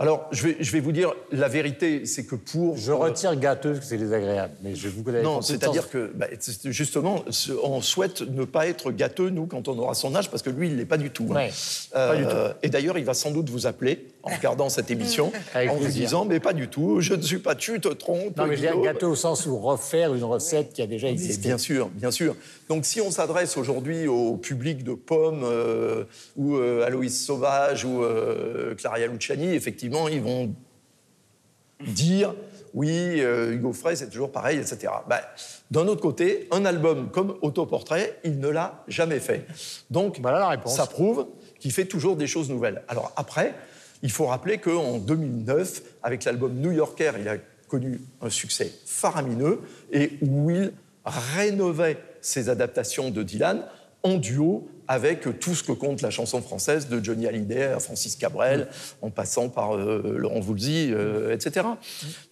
Alors, je vais, je vais vous dire, la vérité, c'est que pour... Je retire gâteux, parce que c'est désagréable, mais je vous connais. Non, c'est-à-dire que, bah, justement, on souhaite ne pas être gâteux, nous, quand on aura son âge, parce que lui, il ne l'est pas du tout. hein. Ouais, pas du tout. Et d'ailleurs, il va sans doute vous appeler en regardant cette émission, Avec en vous plaisir. disant, mais pas du tout, je ne suis pas, tu te trompes. Non, mais je veux dire gâteux au sens où refaire une recette qui a déjà existé. Bien sûr, bien sûr. Donc si on s'adresse aujourd'hui au public de Pomme euh, ou euh, Aloïs Sauvage ou euh, Claria Luciani, effectivement, ils vont dire oui, euh, Hugo Frey, c'est toujours pareil, etc. Bah, D'un autre côté, un album comme Autoportrait, il ne l'a jamais fait. Donc, ça prouve qu'il fait toujours des choses nouvelles. Alors après, il faut rappeler qu'en 2009, avec l'album New Yorker, il a connu un succès faramineux et où il rénovait ses adaptations de Dylan en duo avec tout ce que compte la chanson française de Johnny Hallyday à Francis Cabrel, en passant par euh, Laurent Voulzy, euh, etc.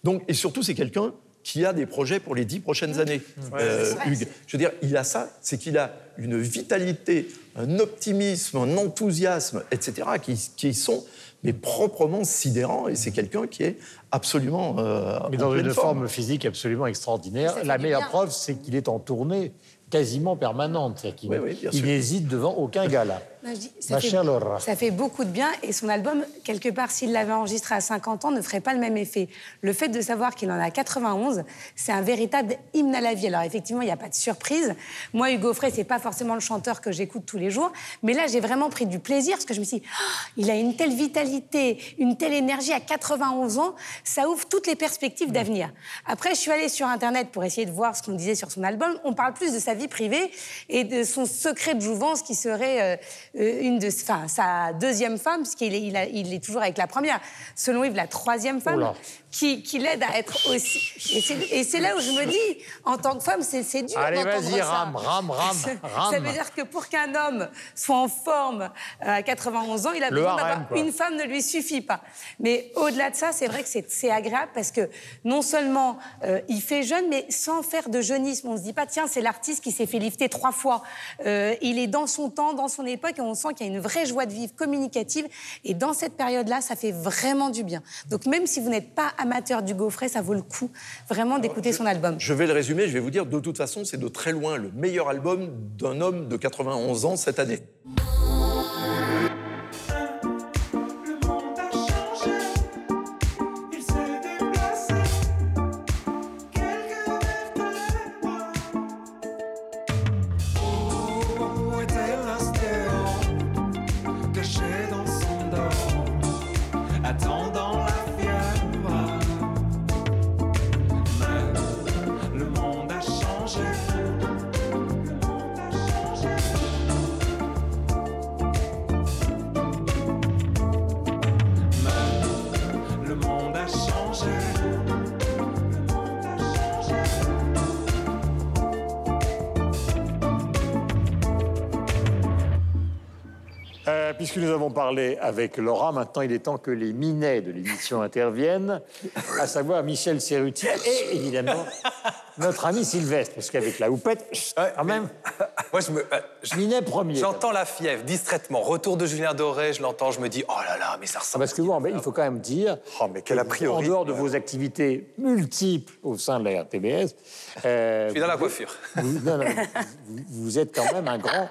Donc, et surtout, c'est quelqu'un qui a des projets pour les dix prochaines années, euh. Hugues. Je veux dire, il a ça, c'est qu'il a une vitalité, un optimisme, un enthousiasme, etc., qui, qui sont mais proprement sidérants, et c'est quelqu'un qui est absolument euh, Mais dans une forme. forme physique absolument extraordinaire. La meilleure bien. preuve, c'est qu'il est en tournée quasiment permanente. C'est-à-dire qu'il Oui, oui, bien il n'hésite devant aucun gala. Non, je dis, ça, fait, chère Laura. ça fait beaucoup de bien et son album, quelque part, s'il l'avait enregistré à 50 ans, ne ferait pas le même effet. Le fait de savoir qu'il en a 91, c'est un véritable hymne à la vie. Alors effectivement, il n'y a pas de surprise. Moi, Hugo Frey, c'est pas forcément le chanteur que j'écoute tous les jours, mais là, j'ai vraiment pris du plaisir parce que je me suis dit, Ah, il a une telle vitalité, une telle énergie à 91 ans, ça ouvre toutes les perspectives d'avenir. Après, je suis allée sur Internet pour essayer de voir ce qu'on disait sur son album. On parle plus de sa vie privée et de son secret de jouvence qui serait euh, une de, enfin, sa deuxième femme, parce qu'il est, il a- il est toujours avec la première. Selon Yves, la troisième femme, Oula. qui, qui l'aide à être aussi. Et c'est- là où je me dis, en tant que femme, c'est dur Allez, d'entendre vas-y, ça. rame, rame, rame, Ça- rame. Ça veut dire que pour qu'un homme soit en forme euh, à 91 ans, il a Le besoin d'avoir une femme ne lui suffit pas. Mais au-delà de ça, c'est vrai que c'est- agréable parce que non seulement euh, il fait jeune, mais sans faire de jeunisme. On se dit pas, tiens, c'est l'artiste qui s'est fait lifter trois fois. Euh, il est dans son temps, dans son époque, et on sent qu'il y a une vraie joie de vivre communicative. Et dans cette période-là, ça fait vraiment du bien. Donc même si vous n'êtes pas amateur du gaufret, ça vaut le coup vraiment d'écouter son album. Je vais le résumer, je vais vous dire, de toute façon, c'est de très loin le meilleur album d'un homme de 91 ans cette année. Parlé avec Laura, maintenant il est temps que les minets de l'émission interviennent, à savoir Michel Serruti et évidemment notre ami Sylvestre, parce qu'avec la houppette, quand même, Moi, je me. euh, je- minet premier. J'entends la fièvre distraitement. Retour de Julien Doré, je l'entends, je me dis, oh là là, mais ça ressemble. Parce que vous, en- il faut quand même dire, Oh, mais quel a en priori. dehors de vos activités multiples au sein de la RTBS, euh, Je suis dans la coiffure. vous, non, non, vous- vous êtes quand même un grand,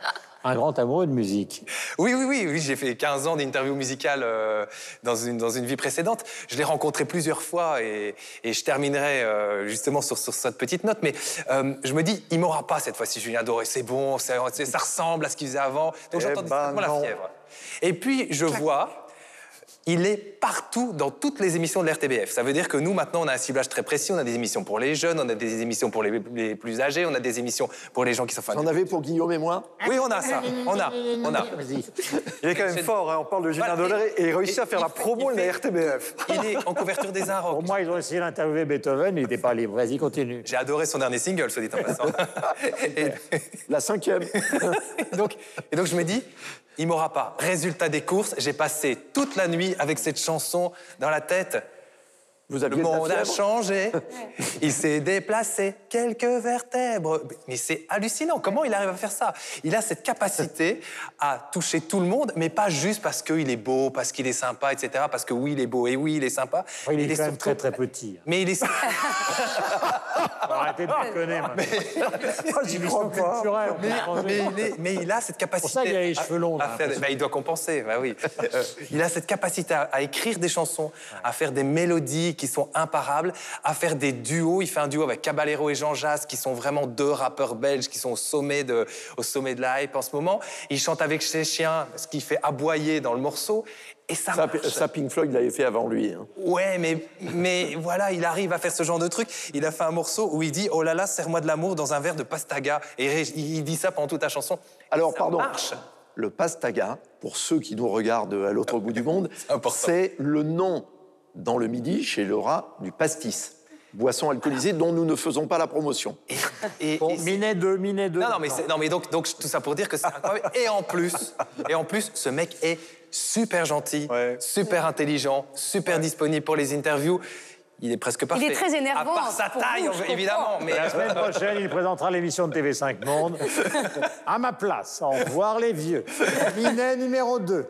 un grand amoureux de musique. Oui, oui, oui, oui j'ai fait 15 ans d'interview musicale euh, dans, une, dans une vie précédente. Je l'ai rencontré plusieurs fois et, et je terminerai euh, justement sur, sur cette petite note. Mais euh, je me dis, il m'aura pas cette fois-ci, Julien Doré. C'est bon, ça ressemble à ce qu'il faisait avant. Donc Eh j'entends ben non. la fièvre. Et puis je vois. Il est partout dans toutes les émissions de l'RTBF. Ça veut dire que nous, maintenant, on a un ciblage très précis. On a des émissions pour les jeunes, on a des émissions pour les, les plus âgés, on a des émissions pour les gens qui sont fans. J'en avais pour Guillaume et moi Oui, on a ça. On a. On a. Vas-y. Il est quand même fort, hein, on parle de Julien Voilà, et il réussit à faire la promo de la RTBF. Il est en couverture des Inrocks. Pour moi, ils ont essayé d'interviewer Beethoven, il n'était pas libre. Vas-y, continue. J'ai adoré son dernier single, soit dit en passant. et, La cinquième. donc, et donc je me dis, il m'aura pas. Résultat des courses, j'ai passé toute la nuit avec cette chanson dans la tête. Vous Le aviez de la monde a changé, il s'est déplacé quelques vertèbres. Mais c'est hallucinant, comment il arrive à faire ça? Il a cette capacité à toucher tout le monde, mais pas juste parce qu'il est beau, parce qu'il est sympa, etc. Parce que oui, il est beau et oui, il est sympa. Il est quand même très très petit. Mais il est... Arrêtez de déconner. maintenant. Ah, J'y crois pas. Mais, mais il est- mais il a cette capacité. pour ça qu'il a les cheveux longs, à faire- bah, il doit compenser, bah oui. Euh, il a cette capacité à, à écrire des chansons, à faire des mélodies qui sont imparables, à faire des duos. Il fait un duo avec Caballero et Jean Jass, qui sont vraiment deux rappeurs belges qui sont au sommet de, au sommet de la hype en ce moment. Il chante avec ses chiens, ce qui fait aboyer dans le morceau. Et ça, Ça, marche. ça, Pink Floyd l'avait fait avant lui. hein. Ouais, mais, mais voilà, il arrive à faire ce genre de truc. Il a fait un morceau où il dit Oh là là, serre-moi de l'amour dans un verre de pastaga. Et il dit ça pendant toute la chanson. Alors, Ça pardon. marche. Le pastaga, pour ceux qui nous regardent à l'autre bout du monde, c'est le nom dans le midi, chez Laura, du pastis. Boisson alcoolisée dont nous ne faisons pas la promotion. Et, Bon, et- Minet 2, Minet 2. non, non, mais, c'est- non, mais donc, donc tout ça pour dire que c'est incroyable. Et en plus, et en plus, ce mec est super gentil, Ouais. super intelligent, super disponible pour les interviews. Il est presque parfait. très énervant, À part sa taille, vous, évidemment. Mais La semaine prochaine, il présentera l'émission de TV5 Monde. À ma place, au revoir les vieux. Minet numéro 2.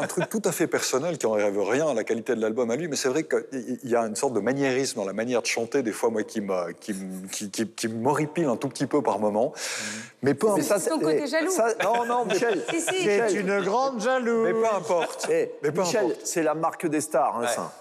un truc tout à fait personnel qui n'enlève rien à la qualité de l'album à lui, mais c'est vrai qu'il y a une sorte de maniérisme dans la manière de chanter, des fois, moi, qui me- qui, me- qui, qui- qui m'horripile un tout petit peu par moment. Mais peu importe. ça, Son côté jaloux. ça- non, non, Michel. Si, si. C'est une grande jalouse. Mais peu importe. Eh, Mais peu Michel, importe. c'est la marque des stars, hein, Ouais. ça.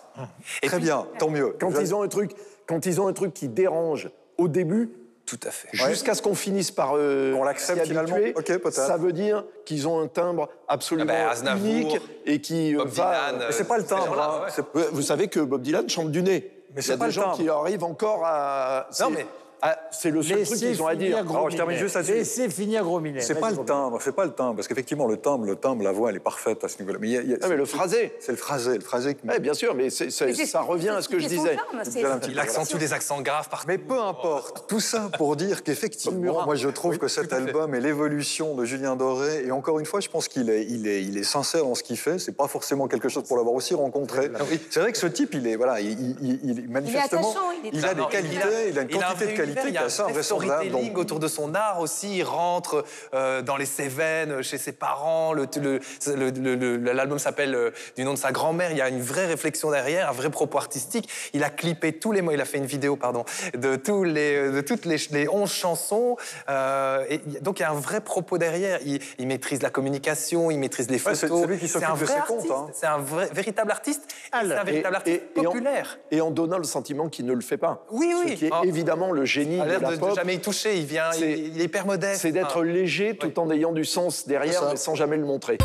Et Très puis- bien, tant mieux. Quand ils ont un truc, quand ils ont un truc qui dérange au début, Tout à fait. jusqu'à ce qu'on finisse par euh, On l'accepte finalement habituer, Ok, peut-être. Ça veut dire qu'ils ont un timbre absolument Ah ben, unique et qui euh, Bob va. Dylan, Mais c'est pas le ces timbre. hein. ouais. Vous savez que Bob Dylan chante du nez. Mais Il y c'est a pas des le gens timbre. qui arrivent encore à. c'est- mais- à- C'est le seul truc qu'ils ont à dire. Alors, je termine juste là-dessus. Laissez finir Gros Minet. C'est pas le Gros timbre, c'est pas le timbre, parce qu'effectivement le timbre, le timbre, la voix, elle est parfaite à ce niveau-là. Mais, il y a- y a- Ah, mais le phrasé. c'est le phrasé, le phrasé qui. Ouais, bien sûr, mais ça revient à ce que je disais. charme, Il accentue des accents graves partout. Mais peu importe, tout ça pour dire qu'effectivement, moi je trouve que cet album est l'évolution de Julien Doré. Et encore une fois, je pense qu'il est, il est, il est sincère dans ce qu'il fait. C'est pas forcément quelque chose pour l'avoir aussi rencontré. C'est vrai que ce type, il est, voilà, il, il- il- il- manifestement, il est il a des Non, qualités, il a, une quantité de qualités univers, qui il y est a assez un vrai invraisemblable. storytelling Donc, autour de son art aussi. Il rentre euh, dans les Cévennes, chez ses parents. Le- le- le- le- le- L'album s'appelle euh, du nom de sa grand-mère. Il y a une vraie réflexion derrière, un vrai propos artistique. Il a clippé tous les mots. Il a fait une vidéo, pardon, de, tous les, de toutes les, les 11 chansons. Euh, et il y donc il y a un vrai propos derrière. Il, il maîtrise la communication, il maîtrise les photos. c'est- c'est lui qui s'occupe un de vrai ses comptes, artiste. hein. C'est un vrai, véritable artiste. C'est un Et- véritable artiste et- et en- populaire. Et en donnant le sentiment qu'il ne le fait pas. Oui, oui. Ce qui est Ah. évidemment le génie Il a l'air la de, de jamais y toucher. Il vient, il, C'est- il est hyper modeste. C'est d'être Enfin, léger tout en ayant du sens derrière, mais sans jamais le montrer.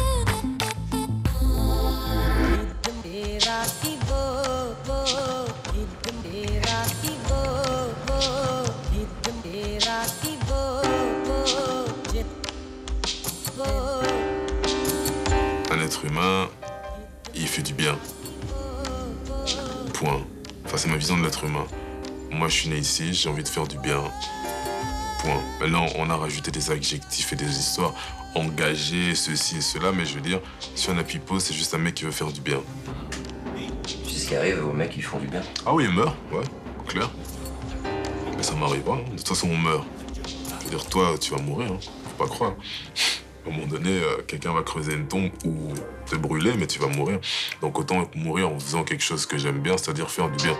Un être humain, il fait du bien. Point. Enfin, c'est ma vision de l'être humain. Moi, je suis né ici, j'ai envie de faire du bien. Point. Maintenant, on a rajouté des adjectifs et des histoires. engagé, ceci et cela, mais je veux dire, si on appuie pause, c'est juste un mec qui veut faire du bien. Tu sais ce qui arrive aux mecs qui font du bien? Ah oui, il meurt, ouais, clair. Mais ça m'arrive pas, hein. de toute façon, on meurt. Je veux dire, toi, tu vas mourir, hein. faut pas croire. À un moment donné, euh, quelqu'un va creuser une tombe ou te brûler, mais tu vas mourir. Donc autant mourir en faisant quelque chose que j'aime bien, c'est-à-dire faire du bien.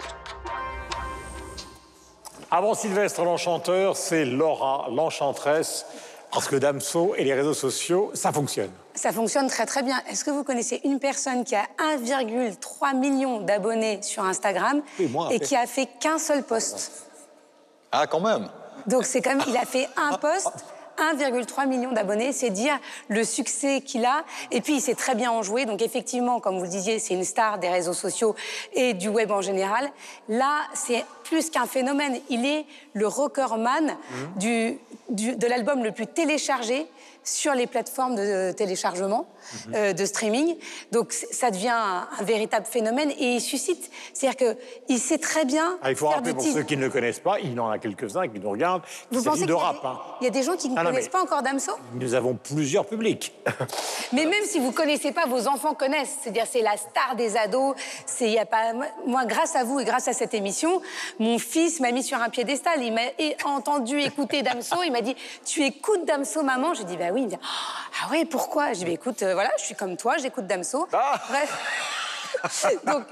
Avant Sylvestre l'Enchanteur, c'est Laura l'Enchantresse. Parce que Damso et les réseaux sociaux, ça fonctionne. Ça fonctionne très très bien. Est-ce que vous connaissez une personne qui a 1,3 million d'abonnés sur Instagram Oui, moi, et qui a fait qu'un seul post? Ah, quand même Donc c'est comme il a fait un post, 1,3 million d'abonnés, c'est dire le succès qu'il a. Et puis il sait très bien en jouer. Donc effectivement, comme vous le disiez, c'est une star des réseaux sociaux et du web en général. Là, c'est plus qu'un phénomène. Il est le recordman du, du- de l'album le plus téléchargé sur les plateformes de téléchargement, euh, de streaming. Donc ça devient un, un véritable phénomène et il suscite. C'est-à-dire qu'il sait très bien Ah, il faut faire rappeler pour ceux qui ne le connaissent pas, il en a quelques-uns qui nous regardent, il Vous pensez de qu'il y a rap. des- hein. Il y a des gens qui ne Ah connaissent pas encore Damso? Nous avons plusieurs publics. Mais même si vous connaissez pas, vos enfants connaissent. C'est-à-dire, c'est la star des ados. C'est, y a pas, moi, grâce à vous et grâce à cette émission, mon fils m'a mis sur un piédestal. Il m'a entendu écouter Damso. Il m'a dit, tu écoutes Damso, maman? J'ai dit, bah oui. Il me dit, ah ouais, pourquoi? J'ai dit, bah écoute, euh, voilà, je suis comme toi, j'écoute Damso. Bref. Donc,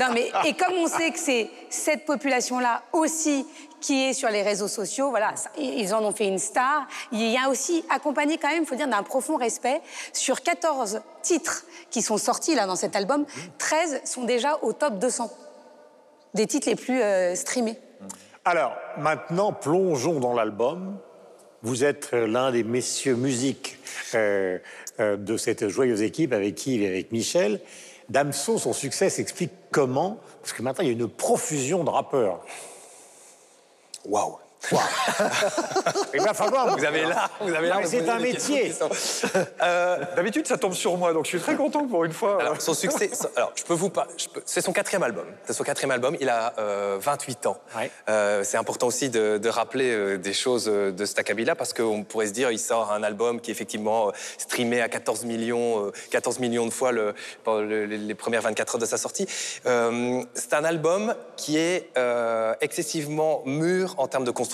non, mais, et comme on sait que c'est cette population-là aussi qui est sur les réseaux sociaux, voilà, ça- ils en ont fait une star. Il y a aussi accompagné quand même, il faut dire, d'un profond respect. Sur 14 titres qui sont sortis là dans cet album, 13 sont déjà au top 200 des titres les plus euh, streamés. Alors, maintenant, plongeons dans l'album. Vous êtes euh, l'un des messieurs musique euh, euh, de cette joyeuse équipe avec Yves et avec Michel. Damso, son succès s'explique comment? Parce que maintenant, il y a une profusion de rappeurs. Waouh Il va falloir. Vous avez là, vous avez là. Vous c'est un métier. sont- D'habitude, ça tombe sur moi, donc je suis très content pour une fois. Alors, son succès, son- alors, je peux vous pas, je peux- c'est son quatrième album. C'est son quatrième album. Il a euh, 28 ans. Euh, c'est important aussi de, de rappeler euh, des choses euh, de Stakabila parce qu'on pourrait se dire, il sort un album qui est effectivement euh, streamé à 14 millions, euh, 14 millions de fois le, les, les premières 24 heures de sa sortie. Euh, c'est un album qui est euh, excessivement mûr en termes de construction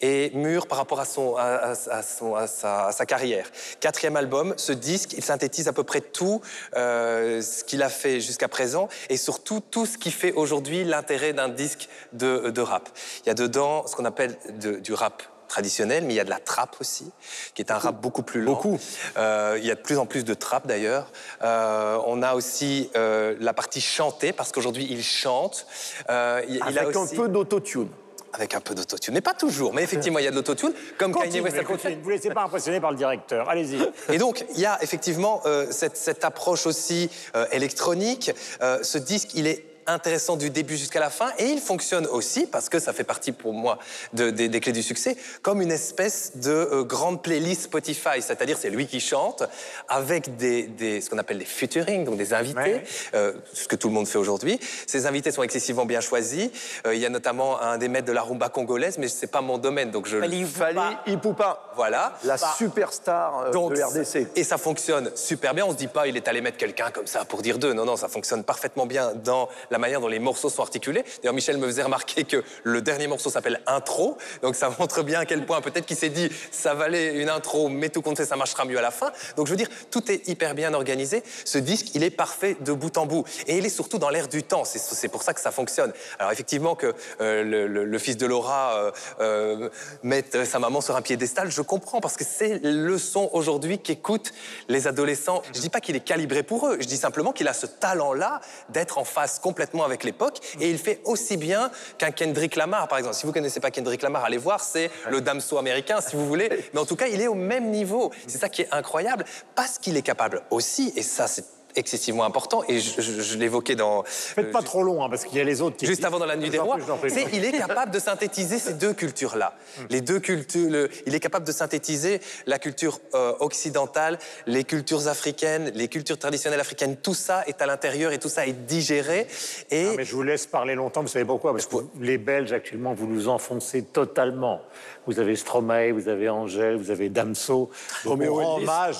et mûr par rapport à, son, à, à- à son- à sa, carrière. Quatrième album, ce disque, il synthétise à peu près tout euh, ce qu'il a fait jusqu'à présent et surtout tout ce qui fait aujourd'hui l'intérêt d'un disque de, de rap. Il y a dedans ce qu'on appelle de- du rap traditionnel, mais il y a de la trap aussi, qui est un rap beaucoup plus lent. Beaucoup. il y a de plus en plus de trap d'ailleurs. Euh, on a aussi euh, la partie chantée, parce qu'aujourd'hui il chante. Euh, il, il a Avec un aussi- peu d'autotune. Avec un peu d'autotune, mais pas toujours. Mais effectivement, il y a de l'autotune, comme Kanye West a continuez. Ne vous laissez pas impressionner par le directeur. Allez-y. Et donc, il y a effectivement euh, cette, cette approche aussi euh, électronique. Euh, ce disque, il est intéressant du début jusqu'à la fin et il fonctionne aussi parce que ça fait partie pour moi de- des- des clés du succès comme une espèce de euh, grande playlist Spotify c'est-à-dire c'est lui qui chante avec des, des- ce qu'on appelle des featuring donc des invités euh, ce que tout le monde fait aujourd'hui ces invités sont excessivement bien choisis Euh, il y a notamment un des maîtres de la rumba congolaise mais c'est pas mon domaine donc je Fali Ipupa. voilà La Bah, superstar euh, donc, de RDC. Et ça fonctionne super bien. On se dit pas, il est allé mettre quelqu'un comme ça pour dire deux. Non, non, ça fonctionne parfaitement bien dans la manière dont les morceaux sont articulés. D'ailleurs, Michel me faisait remarquer que le dernier morceau s'appelle Intro. Donc, ça montre bien à quel point peut-être qu'il s'est dit, ça valait une intro, mais tout compte fait, ça marchera mieux à la fin. Donc, je veux dire, tout est hyper bien organisé. Ce disque, il est parfait de bout en bout. Et il est surtout dans l'air du temps. C'est pour ça que ça fonctionne. Alors, effectivement, que euh, le, fils de Laura euh, euh, mette sa maman sur un piédestal, je comprends, parce que c'est le son aujourd'hui qu'écoutent les adolescents. Je dis pas qu'il est calibré pour eux, je dis simplement qu'il a ce talent-là d'être en phase complètement avec l'époque, et il fait aussi bien qu'un Kendrick Lamar, par exemple. Si vous connaissez pas Kendrick Lamar, allez voir, c'est le Damso américain, si vous voulez. Mais en tout cas, il est au même niveau. C'est ça qui est incroyable, parce qu'il est capable aussi, et ça c'est excessivement important et je, je- je l'évoquais dans Faites pas trop long, hein, parce qu'il y a les autres qui. juste avant dans la nuit des en rois, en c'est il est capable de synthétiser ces deux cultures-là. Les deux cultures, le- il est capable de synthétiser la culture euh, occidentale, les cultures africaines, les cultures traditionnelles africaines. Tout ça est à l'intérieur et tout ça est digéré. Et Non, mais je vous laisse parler longtemps, vous savez pourquoi Parce que les Belges, actuellement, vous nous enfoncez totalement. Vous avez Stromae, vous avez Angèle, vous avez Damso. Roméo Elvis. hommage,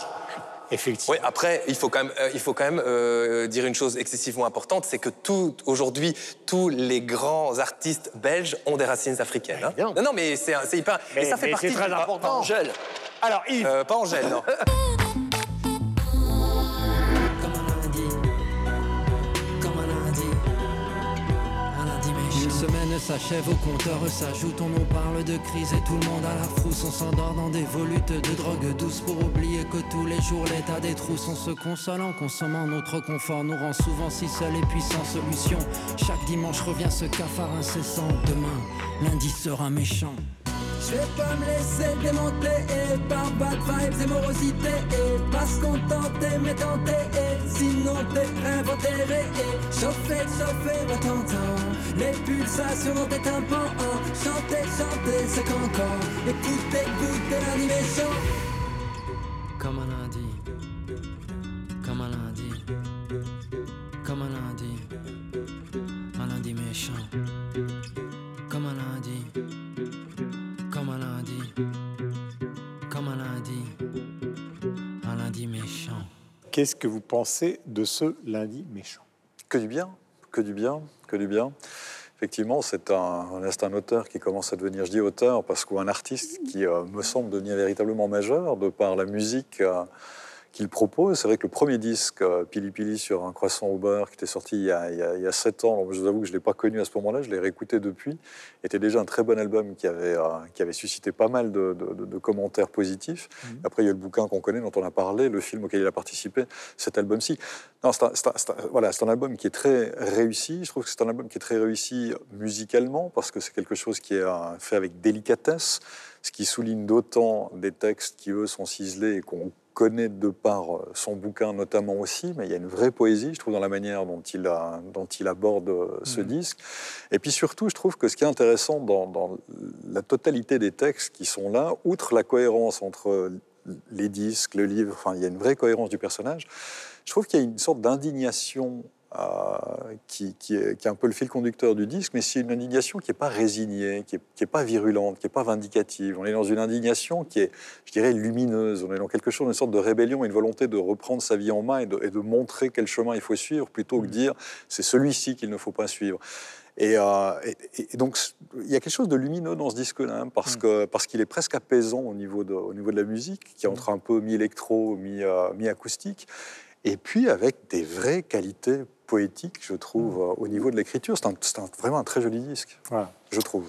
effectivement. Oui, après, il faut quand même, euh, il faut quand même euh, dire une chose excessivement importante, c'est que tout, aujourd'hui, tous les grands artistes belges ont des racines africaines. hein. Non, non, mais c'est hyper. Mais- et ça fait partie. c'est très important. Angèle. Alors, Yves. Euh, pas Angèle, non. semaine s'achève, au compteur s'ajoute, on nous parle de crise et tout le monde à la frousse. On s'endort dans des volutes de drogue douce pour oublier que tous les jours l'état des trousses. On se console en consommant notre confort, nous rend souvent si seuls et puis sans solution. Chaque dimanche revient ce cafard incessant. Demain, lundi sera méchant. Je vais pas me laisser démonter et par bad vibes et morosité et pas se contenter mais tenter et sinon t'es inventé et chauffer, chauffer va t'entendre les pulsations dans tes tympans chanter, chanter c'est cancan écoutez, écoutez l'animation. Comme un lundi, Qu'est-ce que vous pensez de ce lundi méchant? Que du bien, que du bien, que du bien. Effectivement, c'est un, un auteur qui commence à devenir, je dis auteur, parce qu'un artiste qui euh, me semble devenir véritablement majeur de par la musique euh, qu'il propose. C'est vrai que le premier disque, euh, Pili Pili sur un croissant au beurre, qui était sorti il y a, il y a- il y a sept ans, alors, je vous avoue que je ne l'ai pas connu à ce moment-là, je l'ai réécouté depuis, était déjà un très bon album qui avait, euh, qui avait suscité pas mal de, de- de- de commentaires positifs. Après, il y a le bouquin qu'on connaît, dont on a parlé, le film auquel il a participé, cet album-ci. Non, c'est un, voilà, un album qui est très réussi. Je trouve que c'est un album qui est très réussi musicalement, parce que c'est quelque chose qui est euh, fait avec délicatesse, ce qui souligne d'autant des textes qui, eux, sont ciselés et qu'on connaît de par euh, son bouquin notamment aussi, mais il y a une vraie poésie, je trouve, dans la manière dont il, a- dont il aborde euh, ce disque. Et puis surtout, je trouve que ce qui est intéressant dans, dans la totalité des textes qui sont là, outre la cohérence entre les disques, le livre, enfin, il y a une vraie cohérence du personnage, je trouve qu'il y a une sorte d'indignation qui, qui est, qui est un peu le fil conducteur du disque, mais c'est une indignation qui n'est pas résignée, qui n'est pas virulente, qui n'est pas vindicative. On est dans une indignation qui est, je dirais, lumineuse. On est dans quelque chose, une sorte de rébellion, une volonté de reprendre sa vie en main et de, et de montrer quel chemin il faut suivre, plutôt que dire c'est celui-ci qu'il ne faut pas suivre. Et, euh, et- et donc, il y a quelque chose de lumineux dans ce disque-là, hein, parce que parce qu'il est presque apaisant au niveau de, au niveau de la musique, qui est entre un peu mi-électro, mi, euh, mi-acoustique, et puis avec des vraies qualités poétiques, je trouve, euh, au niveau de l'écriture. C'est vraiment un très joli disque, je trouve.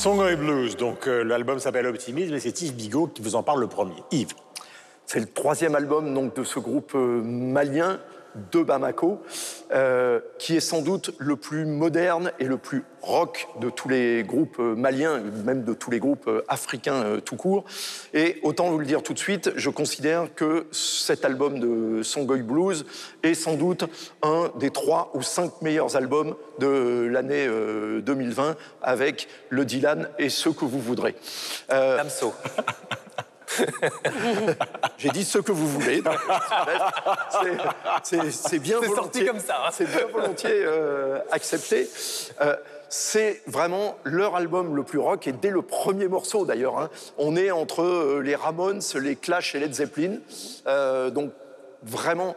Songoy Blues, donc euh, l'album s'appelle Optimisme et c'est Yves Bigot qui vous en parle le premier. Yves. C'est le troisième album donc, de ce groupe euh, malien de Bamako, euh, qui est sans doute le plus moderne et le plus rock de tous les groupes euh, maliens, même de tous les groupes euh, africains euh, tout court. Et autant vous le dire tout de suite, je considère que cet album de Songoy Blues est sans doute un des trois ou cinq meilleurs albums de l'année euh, 2020 avec le Dylan et ce que vous voudrez. Euh, J'ai dit ce que vous voulez. c'est- bien C'est sorti volontiers. comme ça, hein. C'est bien volontiers euh, accepté. Euh, c'est vraiment leur album le plus rock et dès le premier morceau d'ailleurs. hein. on est entre euh, les Ramones, les Clash et Led Zeppelin. Euh, donc vraiment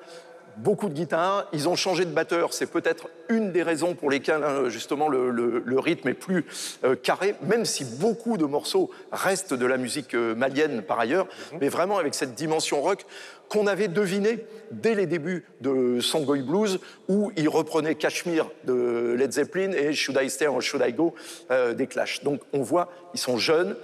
beaucoup de guitare. Ils ont changé de batteur. C'est peut-être une des raisons pour lesquelles hein, justement le, le- le rythme est plus euh, carré, même si beaucoup de morceaux restent de la musique euh, malienne par ailleurs, mais vraiment avec cette dimension rock qu'on avait deviné dès les débuts de Songoy Blues, où ils reprenaient Kashmir de Led Zeppelin et Should I Stay or Should I Go euh, des Clash. Donc on voit, ils sont jeunes.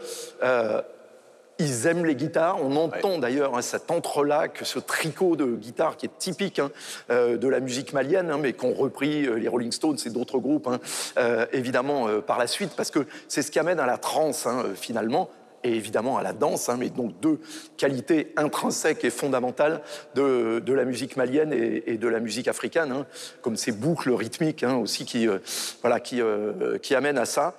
Ils aiment les guitares. On entend d'ailleurs hein, cet entrelac, ce tricot de guitare qui est typique hein, euh, de la musique malienne, hein, mais qu'ont repris euh, les Rolling Stones et d'autres groupes, euh, évidemment, par la suite, parce que c'est ce qui amène à la trance, finalement, et évidemment à la danse, hein, mais donc deux qualités intrinsèques et fondamentales de, de la musique malienne et, de la musique africaine, hein, comme ces boucles rythmiques hein, aussi qui, euh, voilà, qui, euh, qui amènent à ça.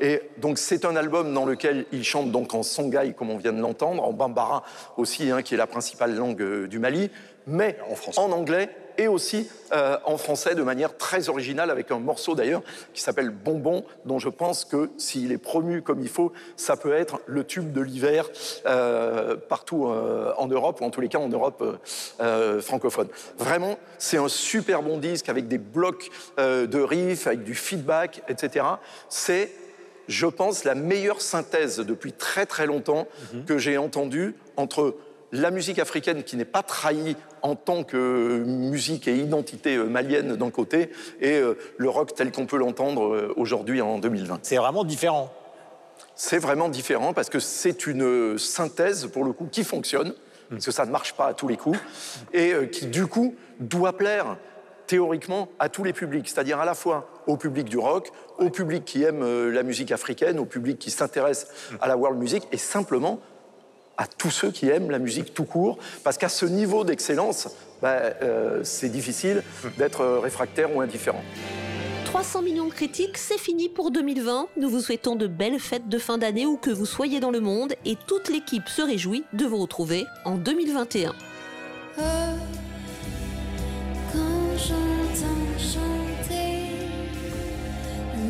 Et donc c'est un album dans lequel il chante donc en songhai, comme on vient de l'entendre, en bambara aussi, qui est la principale langue euh, du Mali, mais en, anglais et aussi euh, en français de manière très originale, avec un morceau d'ailleurs qui s'appelle Bonbon, dont je pense que s'il est promu comme il faut, ça peut être le tube de l'hiver euh, partout euh, en Europe, ou en tous les cas en Europe francophone. Vraiment, c'est un super bon disque avec des blocs de riffs, avec du feedback, etc. C'est je pense, la meilleure synthèse depuis très très longtemps que j'ai entendue entre la musique africaine qui n'est pas trahie en tant que musique et identité euh, malienne d'un côté et euh, le rock tel qu'on peut l'entendre euh, aujourd'hui en 2020. C'est vraiment différent. C'est vraiment différent parce que c'est une synthèse pour le coup qui fonctionne, parce que ça ne marche pas à tous les coups, et qui du coup doit plaire théoriquement à tous les publics, c'est-à-dire à la fois au public du rock, au public qui aime la musique africaine, au public qui s'intéresse à la world music, et simplement à tous ceux qui aiment la musique tout court, parce qu'à ce niveau d'excellence, bah, euh, c'est difficile d'être réfractaire ou indifférent. 300 millions de critiques, c'est fini pour 2020. Nous vous souhaitons de belles fêtes de fin d'année où que vous soyez dans le monde et toute l'équipe se réjouit de vous retrouver en 2021.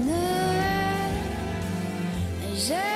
Ne,